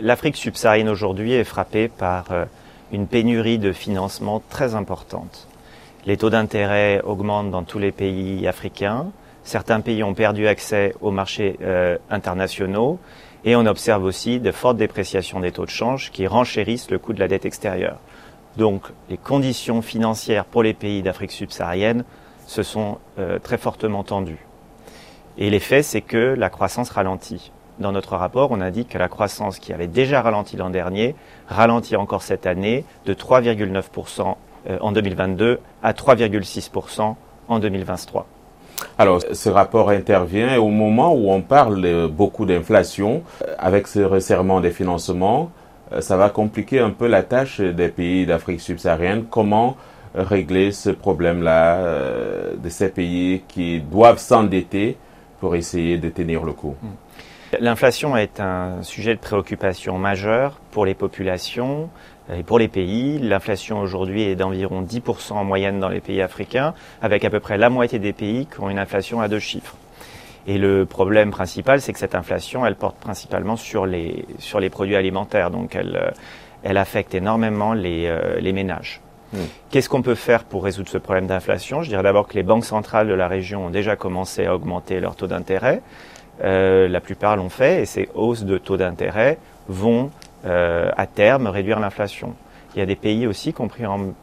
L'Afrique subsaharienne aujourd'hui est frappée par euh, une pénurie de financement très importante. Les taux d'intérêt augmentent dans tous les pays africains. Certains pays ont perdu accès aux marchés euh, internationaux et on observe aussi de fortes dépréciations des taux de change qui renchérissent le coût de la dette extérieure. Donc les conditions financières pour les pays d'Afrique subsaharienne se sont euh, très fortement tendues. Et l'effet, c'est que la croissance ralentit. Dans notre rapport, on indique que la croissance qui avait déjà ralenti l'an dernier ralentit encore cette année de 3,9% euh, en 2022 à 3,6% en 2023. Alors, ce rapport intervient au moment où on parle beaucoup d'inflation. Euh, avec ce resserrement des financements, euh, ça va compliquer un peu la tâche des pays d'Afrique subsaharienne. Comment régler ce problème-là de ces pays qui doivent s'endetter pour essayer de tenir le coup? Hmm. L'inflation est un sujet de préoccupation majeur pour les populations et pour les pays. L'inflation aujourd'hui est d'environ 10% en moyenne dans les pays africains, avec à peu près la moitié des pays qui ont une inflation à deux chiffres. Et le problème principal, c'est que cette inflation, elle porte principalement sur les, sur les produits alimentaires, donc elle, elle affecte énormément les, euh, les ménages. Hmm. Qu'est-ce qu'on peut faire pour résoudre ce problème d'inflation? Je dirais d'abord que les banques centrales de la région ont déjà commencé à augmenter leur taux d'intérêt. Euh, la plupart l'ont fait et ces hausses de taux d'intérêt vont euh, à terme réduire l'inflation. Il y a des pays aussi qui ont,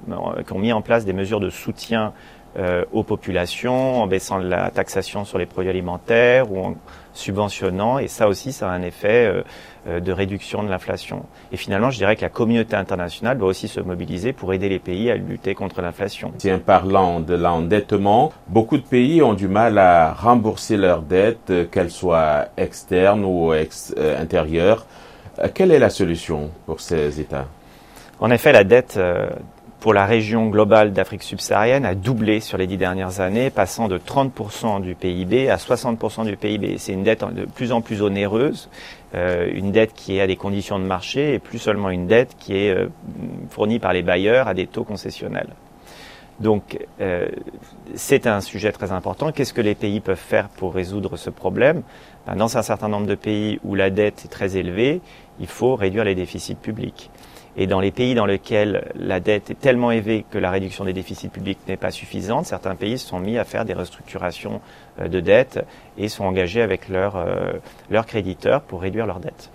mis en place des mesures de soutien euh, aux populations en baissant la taxation sur les produits alimentaires ou en subventionnant et ça aussi ça a un effet euh, euh, de réduction de l'inflation. Et finalement, je dirais que la communauté internationale doit aussi se mobiliser pour aider les pays à lutter contre l'inflation. Tiens, parlant de l'endettement, beaucoup de pays ont du mal à rembourser leurs dettes, qu'elles soient externes ou ex intérieures. Quelle est la solution pour ces États? En effet, la dette pour la région globale d'Afrique subsaharienne a doublé sur les dix dernières années, passant de 30% du PIB à 60% du PIB. C'est une dette de plus en plus onéreuse, euh, une dette qui est à des conditions de marché et plus seulement une dette qui est euh, fournie par les bailleurs à des taux concessionnels. Donc euh, c'est un sujet très important. Qu'est-ce que les pays peuvent faire pour résoudre ce problème? Ben, Dans un certain nombre de pays où la dette est très élevée, il faut réduire les déficits publics. Et dans les pays dans lesquels la dette est tellement élevée que la réduction des déficits publics n'est pas suffisante, certains pays se sont mis à faire des restructurations euh, de dette et sont engagés avec leurs, euh, leurs créditeurs pour réduire leur dette.